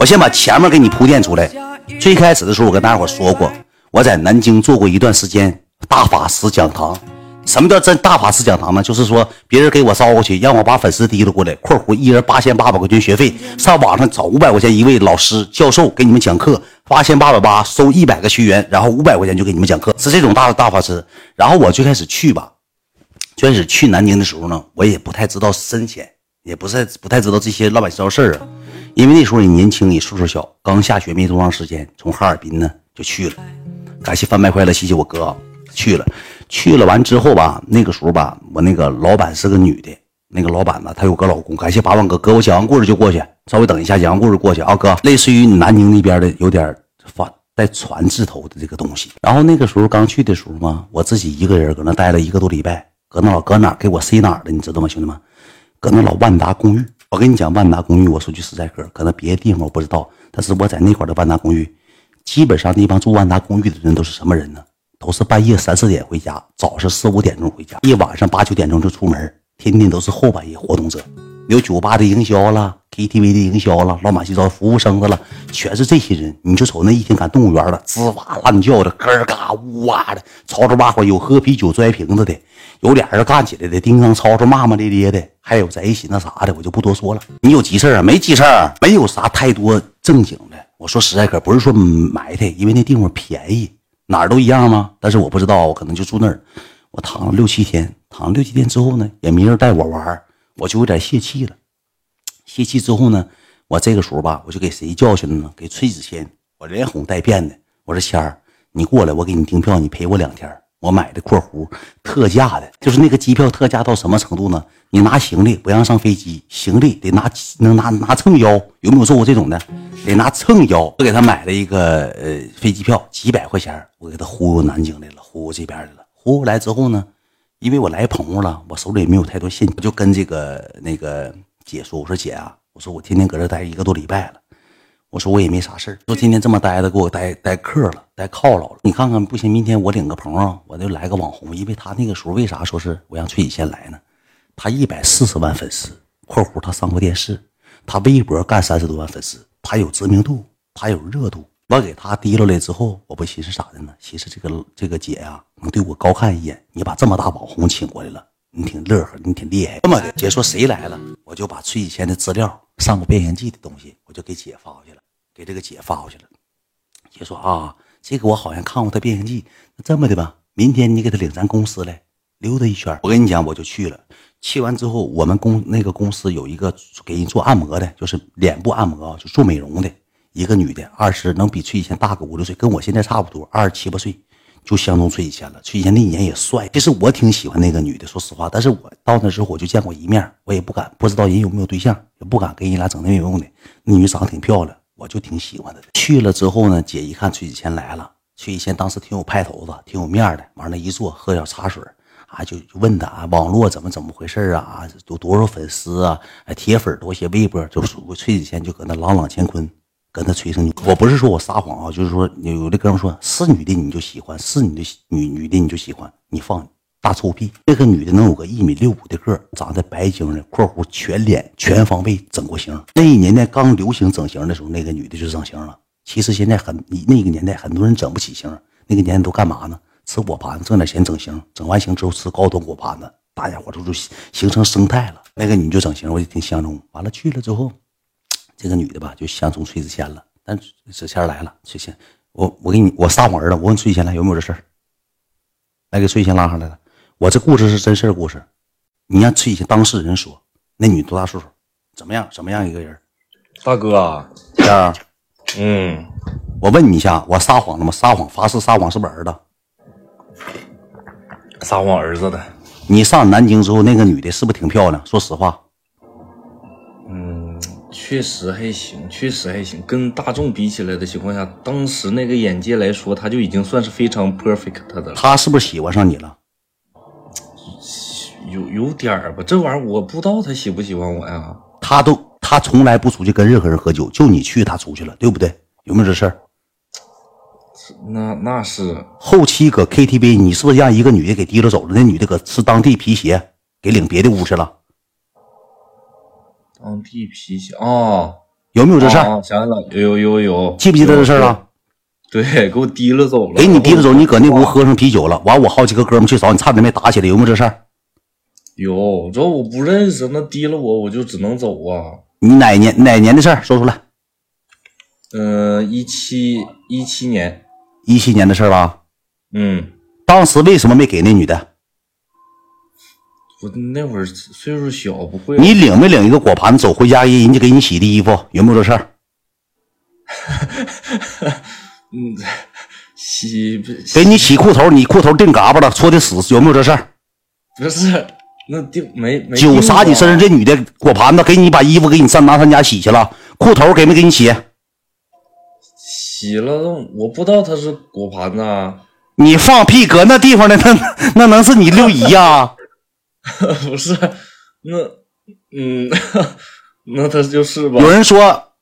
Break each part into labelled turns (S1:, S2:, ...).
S1: 我先把前面给你铺垫出来。最开始的时候，我跟大伙说过，我在南京做过一段时间大法师讲堂。什么叫真大法师讲堂呢？就是说别人给我招过去，让我把粉丝提溜过来（括弧一人八千八百块钱学费），上网上找五百块钱一位老师教授给你们讲课，八千八百八收一百个学员，然后五百块钱就给你们讲课，是这种大大法师。然后我最开始去吧，最开始去南京的时候呢，我也不太知道深浅，也不是不太知道这些乱七八糟事儿啊，因为那时候也年轻，也岁数小，刚下学没多长时间，从哈尔滨呢就去了。感谢贩卖快乐，谢谢我哥去了。去了完之后吧，那个时候吧，我那个老板是个女的，那个老板呢，她有个老公。感谢八万哥，哥我讲完故事就过去，稍微等一下，讲完故事过去啊，哥。类似于南京那边的，有点发带船字头的这个东西。然后那个时候刚去的时候嘛，我自己一个人搁那待了一个多礼拜，搁那老搁哪给我塞哪儿的，你知道吗，兄弟们？搁那老万达公寓。我跟你讲，万达公寓，我说句实在嗑，可能别的地方我不知道，但是我在那块的万达公寓，基本上那帮住万达公寓的人都是什么人呢？都是半夜三四点回家，早上四五点钟回家，一晚上八九点钟就出门，天天都是后半夜活动者。有酒吧的营销了，KTV 的营销了，老马西糟服务生的了，全是这些人。你就瞅那一天赶动物园了，吱哇乱叫的，咯嘎呜哇的，吵吵骂骂，有喝啤酒摔瓶子的，有俩人干起来的，叮当吵吵骂骂咧咧的，还有在一起那啥的，我就不多说了。你有急事啊？没急事没有啥太多正经的。我说实在可不是说埋汰，因为那地方便宜。哪儿都一样吗？但是我不知道，我可能就住那儿。我躺了六七天，躺了六七天之后呢，也没人带我玩我就有点泄气了。泄气之后呢，我这个时候吧，我就给谁叫去了呢？给崔子谦，我连哄带骗的。我说谦儿，你过来，我给你订票，你陪我两天。我买的（括弧特价的），就是那个机票特价到什么程度呢？你拿行李不让上飞机，行李得拿能拿拿秤腰，有没有做过这种的？得拿秤腰。我给他买了一个呃飞机票，几百块钱，我给他忽悠南京来了，忽悠这边来了。忽悠来之后呢，因为我来朋友了，我手里也没有太多现金，我就跟这个那个姐说：“我说姐啊，我说我天天搁这待一个多礼拜了。”我说我也没啥事儿说今天这么待着，给我待待客了，待犒劳了。你看看不行，明天我领个朋友，我就来个网红，因为他那个时候为啥说是我让崔以谦来呢？他一百四十万粉丝（括弧他上过电视），他微博干三十多万粉丝，他有知名度，他有热度。我给他提溜来之后，我不寻思啥的呢？寻思这个这个姐呀，能对我高看一眼。你把这么大网红请过来了，你挺乐呵，你挺厉害。这么的，姐说谁来了，我就把崔以谦的资料，上过《变形记》的东西，我就给姐发过去了。给这个姐发过去了，姐说啊，这个我好像看过他《变形记》。那这么的吧，明天你给他领咱公司来溜达一圈。我跟你讲，我就去了。去完之后，我们公那个公司有一个给人做按摩的，就是脸部按摩，就做美容的一个女的，二十能比崔以前大个五六岁，跟我现在差不多，二十七八岁，就相中崔以前了。崔以前那一年也帅。其实我挺喜欢那个女的，说实话。但是我到那之后我就见过一面，我也不敢，不知道人有没有对象，也不敢跟人俩整那没用的。那女长得挺漂亮。我就挺喜欢她的。去了之后呢，姐一看崔子谦来了，崔子谦当时挺有派头子，挺有面的。往那一坐，喝点茶水，啊，就就问他啊，网络怎么怎么回事啊？有多少粉丝啊？铁粉多些，微博就属崔子谦就搁那朗朗乾坤，跟他吹声。我不是说我撒谎啊，就是说有的哥们说是女的你就喜欢，是女的女女的你就喜欢，你放。大臭屁！这个女的能有个一米六五的个，长得白净的（括弧全脸全方位整过型）。那一年代刚流行整形的时候，那个女的就整形了。其实现在很，你那个年代很多人整不起型。那个年代都干嘛呢？吃果盘，挣点钱整形。整完形之后吃高端果盘子，大家伙都就形成生态了。那个女就整形，我就挺相中。完了去了之后，这个女的吧就相中崔子谦了。但子谦来了，崔谦，我我给你我撒谎儿子。我问崔子谦来有没有这事儿？来给崔子谦拉上来了。我这故事是真事儿故事，你让崔谦当事人说，那女多大岁数？怎么样？怎么样一个人？
S2: 大哥，
S1: 天儿，
S2: 嗯，
S1: 我问你一下，我撒谎了吗？撒谎，发誓撒谎，是不是儿子？
S2: 撒谎，儿子的。
S1: 你上南京之后，那个女的是不是挺漂亮？说实话。
S2: 嗯，确实还行，确实还行。跟大众比起来的情况下，当时那个眼界来说，他就已经算是非常 perfect 的了。
S1: 她是不是喜欢上你了？
S2: 有有点儿吧，这玩意儿我不知道他喜不喜欢我呀。
S1: 他都他从来不出去跟任何人喝酒，就你去他出去了，对不对？有没有这事儿？
S2: 那那是
S1: 后期搁 KTV，你是不是让一个女的给提溜走了？那女的搁吃当地皮鞋，给领别的屋去了。
S2: 当地皮鞋啊，
S1: 有没有这事儿？
S2: 啊，想起来了，有有有，
S1: 记不记得这事儿
S2: 有？
S1: 了？
S2: 对，给我提了走了。
S1: 给你提了走，你搁那屋喝上啤酒了。完，我好几个哥们去找你，差点没打起来，有没有这事儿？
S2: 有，这我不认识，那提了我，我就只能走啊。
S1: 你哪年哪年的事儿？说出来。
S2: 嗯、一七一七年，
S1: 一七年的事儿吧。
S2: 嗯，
S1: 当时为什么没给那女的？
S2: 我那会儿岁数小，不会。
S1: 你领没领一个果盘走回家，人家给你洗的衣服，有没有这事儿？
S2: 嗯，洗不
S1: 给你洗裤头，你裤头定嘎巴了，搓的死，有没有这事儿？
S2: 不是那定没没
S1: 酒洒你身上，
S2: 这
S1: 这女的果盘子给你把衣服给你上拿他家洗去了，裤头给没给你洗？
S2: 洗了，我不知道他是果盘子啊，
S1: 你放屁，搁那地方的那那能是你六姨呀、
S2: 不是那嗯，那他就是吧
S1: 有？人说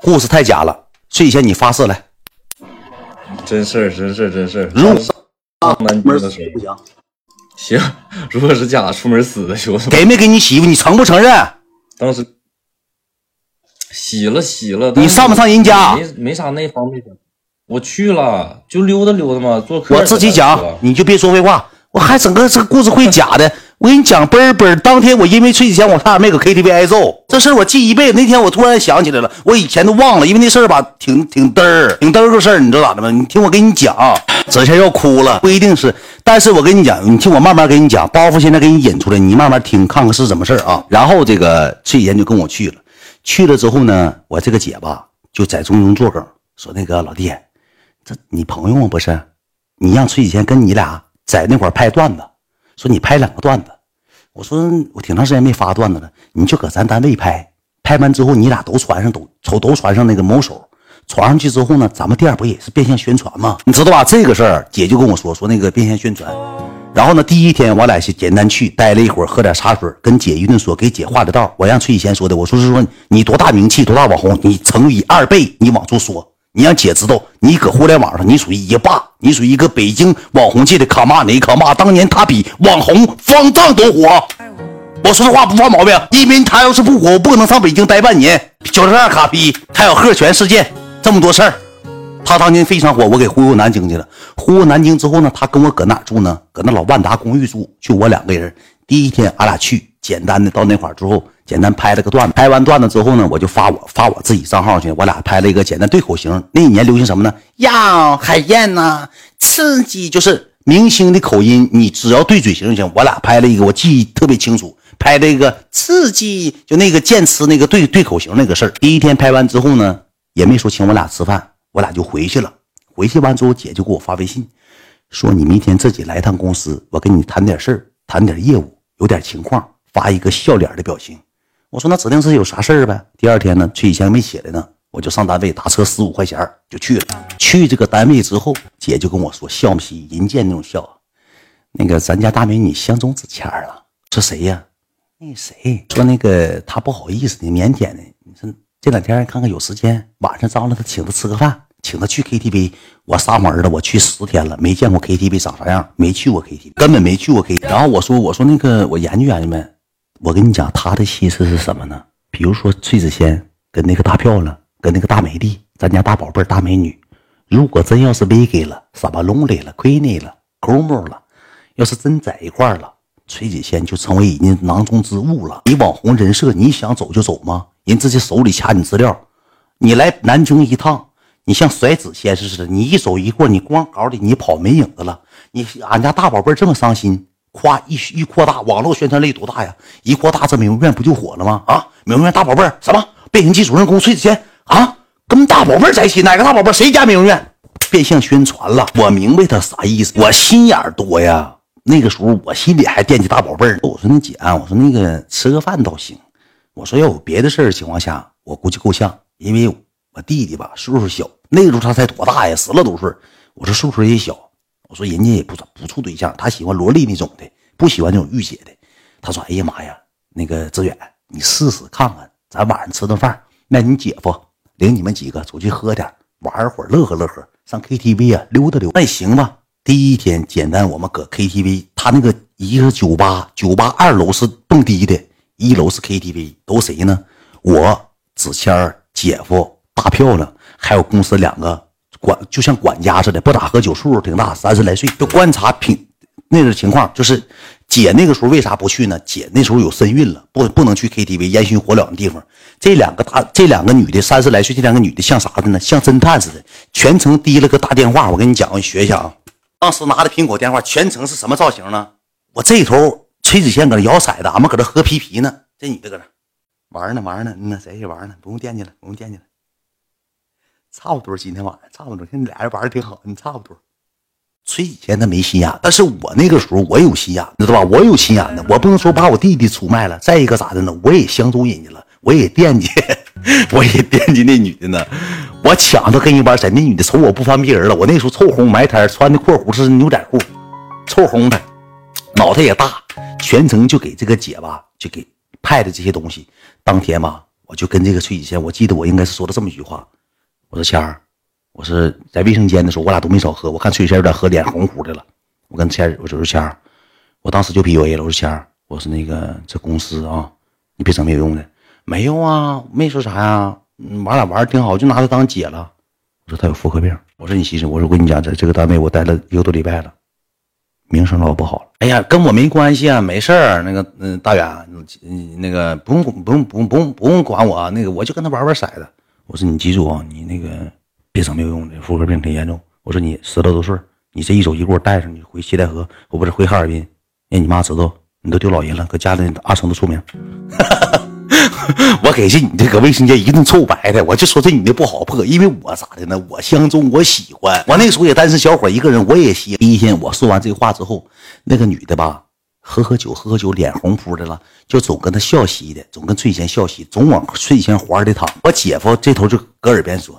S1: 故事太假了，睡前你发誓来，
S2: 真事儿，真事儿，真事儿。
S1: 如
S2: 上南京的时候，
S1: 行，
S2: 行，如果是假的，出门死的兄弟。
S1: 给没给你媳妇？你承不承认？
S2: 当时洗了洗了，
S1: 你上不上人家
S2: 没没啥那方面的。我去了，就溜达溜达嘛，做客。
S1: 我自己讲，你就别说废话，我还整个这个故事会假的。我跟你讲，嘣儿嘣儿，当天我因为睡前我差点没搁 KTV 挨揍，这事我记一辈子。那天我突然想起来了，我以前都忘了，因为那事儿吧，挺挺嘚儿，挺嘚儿个事儿，你知道咋的吗？你听我给你讲，这下要哭了，不一定是，但是我跟你讲，你听我慢慢给你讲，包袱现在给你引出来，你慢慢听，看看是怎么事儿啊。然后这个崔岩就跟我去了，去了之后呢，我这个姐吧就在中间作梗，说那个老弟，这你朋友吗？不是，你让崔启贤跟你俩在那块儿拍段子，说你拍两个段子。我说我挺长时间没发段子了，你就搁咱单位拍，拍完之后你俩都传上都都都传上那个某手，传上去之后呢，咱们店不也是变相宣传吗？你知道吧？这个事儿姐就跟我说说那个变相宣传。然后呢，第一天我俩是简单去待了一会儿，喝点茶水，跟姐一顿说，给姐画的道。我让崔启贤说的，我说是说你多大名气，多大网红，你乘以二倍，你往出说。你让姐知道，你搁互联网上你属于一霸，你属于一个北京网红界的卡玛哪卡玛，当年他比网红方丈都火。我说这话不犯毛病，因为他要是不火，我不可能上北京待半年。九十二卡逼，还有鹤泉事件，这么多事儿，他当年非常火，我给忽悠南京去了。忽悠南京之后呢，他跟我搁哪住呢？搁那老万达公寓住，就我两个人。第一天俺俩去，简单的到那块儿之后，简单拍了个段子。拍完段子之后呢，我就发我发我自己账号去，我俩拍了一个简单对口型。那一年流行什么呢？呀，海燕呐、刺激，就是明星的口音，你只要对嘴型就行。我俩拍了一个，我记忆特别清楚，拍了一个刺激，就那个剑词那个对对口型那个事儿。第一天拍完之后呢，也没说请我俩吃饭，我俩就回去了。回去完之后，姐就给我发微信，说你明天自己来趟公司，我跟你谈点事儿，谈点业务，有点情况，发一个笑脸的表情。我说那指定是有啥事儿呗。第二天呢，崔以前没起来呢，我就上单位打车十五块钱就去了。去这个单位之后，姐就跟我说笑不嘻，人见那种笑。那个咱家大美女相中子谦了，说谁呀？那谁说那个他不好意思的，腼腆的。你说这两天看看有时间，晚上张罗他请他吃个饭，请他去 KTV。我撒谎了，我去十天了，没见过 KTV 长啥样，没去过 KTV，根本没去过 KTV。然后我说我说那个我研究研究呗。我跟你讲，他的心思是什么呢？比如说崔子仙跟那个大漂亮，跟那个大美丽，咱家大宝贝儿大美女，如果真要是 v 给了，撒巴龙来了，亏内了，抠摸了，要是真在一块了，崔子仙就成为人家囊中之物了。你网红人设，你想走就走吗？人直接手里掐你资料，你来南京一趟，你像甩纸先生似的，你一走一过，你光搞的你跑没影子了。你俺家大宝贝儿这么伤心，夸一一扩大，网络宣传力多大呀？一扩大，这美容院不就火了吗？啊，美容院大宝贝儿什么变形记主人公崔子谦啊，跟大宝贝在一起，哪个大宝贝？谁家美容院？变相宣传了。我明白他啥意思，我心眼多呀。那个时候我心里还惦记大宝贝儿。我说那姐啊，我说那个吃个饭倒行。我说要有别的事儿情况下，我估计够呛，因为我弟弟吧岁数小，那个时候他才多大呀，十来多岁。我说岁数也小，我说人家也不不处对象，他喜欢萝莉那种的，不喜欢那种御姐的。他说：“哎呀妈呀，那个志远，你试试看看，咱晚上吃顿饭，那你姐夫领你们几个出去喝点，玩会儿，乐呵乐呵，上 KTV 啊溜达溜达，那行吧。”第一天简单，我们搁 KTV，他那个一个是酒吧，酒吧二楼是蹦迪的，一楼是 KTV，都谁呢？我子谦、姐夫大漂亮，还有公司两个管，就像管家似的，不咋喝酒，岁数挺大，三十来岁，就观察品那个情况，就是姐那个时候为啥不去呢？姐那时候有身孕了，不不能去 KTV 烟熏火燎的地方。这两个大，这两个女的三十来岁，这两个女的像啥的呢？像侦探似的，全程提了个大电话。我跟你讲，我学一下啊。当时拿的苹果电话，全程是什么造型呢？我这头崔子谦搁那摇骰子，俺们搁这喝啤啤呢。这女的搁那玩呢，玩呢，那谁也玩呢？不用惦记了，不用惦记了。差不多，今天晚上差不多，现在俩人玩的挺好，你差不多。崔子谦他没心眼，但是我那个时候我有心眼，知道吧？我有心眼的，我不能说把我弟弟出卖了。再一个咋的呢？我也相中人家了。我也惦记，我也惦记那女的呢。我抢着跟人玩谁？那女的瞅我不翻别人了。我那时候臭红埋汰，穿的阔裤是牛仔裤，臭红的，脑袋也大，全程就给这个姐吧，就给派的这些东西。当天吧，我就跟这个崔子谦，我记得我应该是说了这么一句话：我说谦儿，我是在卫生间的时候，我俩都没少喝。我看崔谦有点喝脸红乎的了。我跟谦儿，我就说谦儿，我当时就 PUA 了。我说谦儿，我说那个这公司啊，你别整没有用的。没有啊，没说啥呀，玩俩玩挺好，就拿她当姐了。我说她有妇科病，我说你寻思，我说我跟你讲，在这个单位我待了一个多礼拜了，名声老不好了。哎呀，跟我没关系啊，没事儿。那个，嗯，大远，嗯，那个不用不用不用不用不用管我，那个我就跟他玩玩骰子。我说你记住啊，你那个别整没有用的，妇科病挺严重。我说你十来多岁，你这一走一过带上，你回七台河，我不是回哈尔滨，让你妈知道你都丢老人了，搁家里二成都出名。我给这你这个卫生间一顿臭白的，我就说这女的不好破，因为我咋的呢？我相中，我喜欢。我那时候也单身小伙一个人，我也喜。第一天我说完这话之后，那个女的吧，喝喝酒，喝喝酒，脸红扑的了，就总跟他笑嘻的，总跟翠贤笑嘻，总往翠贤怀里躺。我姐夫这头就搁耳边说：“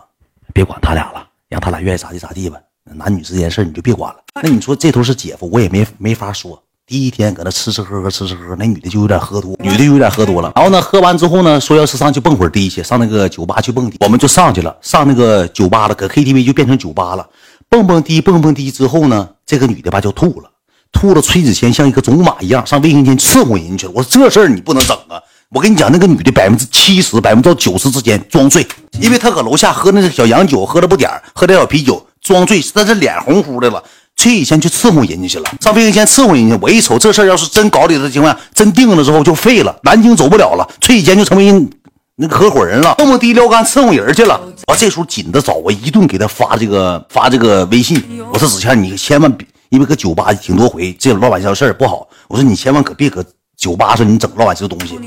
S1: 别管他俩了，让他俩愿意咋地咋地吧。男女之间事你就别管了。”那你说这头是姐夫，我也没没法说。第一天搁那吃吃喝喝，吃吃喝喝，那女的就有点喝多，女的就有点喝多了。然后呢，喝完之后呢，说要是上去蹦会儿迪去，上那个酒吧去蹦迪，我们就上去了，上那个酒吧了，搁 KTV 就变成酒吧了。蹦蹦迪，蹦蹦迪之后呢，这个女的吧就吐了，吐了。崔子谦像一个种马一样上卫生间伺候人去了。我说这事儿你不能整啊！我跟你讲，那个女的百分之七十、百分之九十之间装醉，因为她搁楼下喝那个小洋酒，喝了不点喝点小啤酒，装醉，但是脸红乎的了。崔以谦去伺候人家去了，上卫生间伺候人家。我一瞅这事儿，要是真搞里的情况下，真定了之后就废了，南京走不了了。崔以谦就成为那个合伙人了，蹦蹦迪撩干伺候人去了。我这时候紧的找，我一顿给他发这个发这个微信。我说子谦，你千万别，因为搁酒吧挺多回，这种乱七八糟事儿不好。我说你千万可别搁酒吧上你整乱七八糟东西。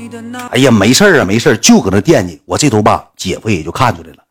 S1: 哎呀，没事啊，没事就搁那惦记。我这头吧，姐夫也就看出来了。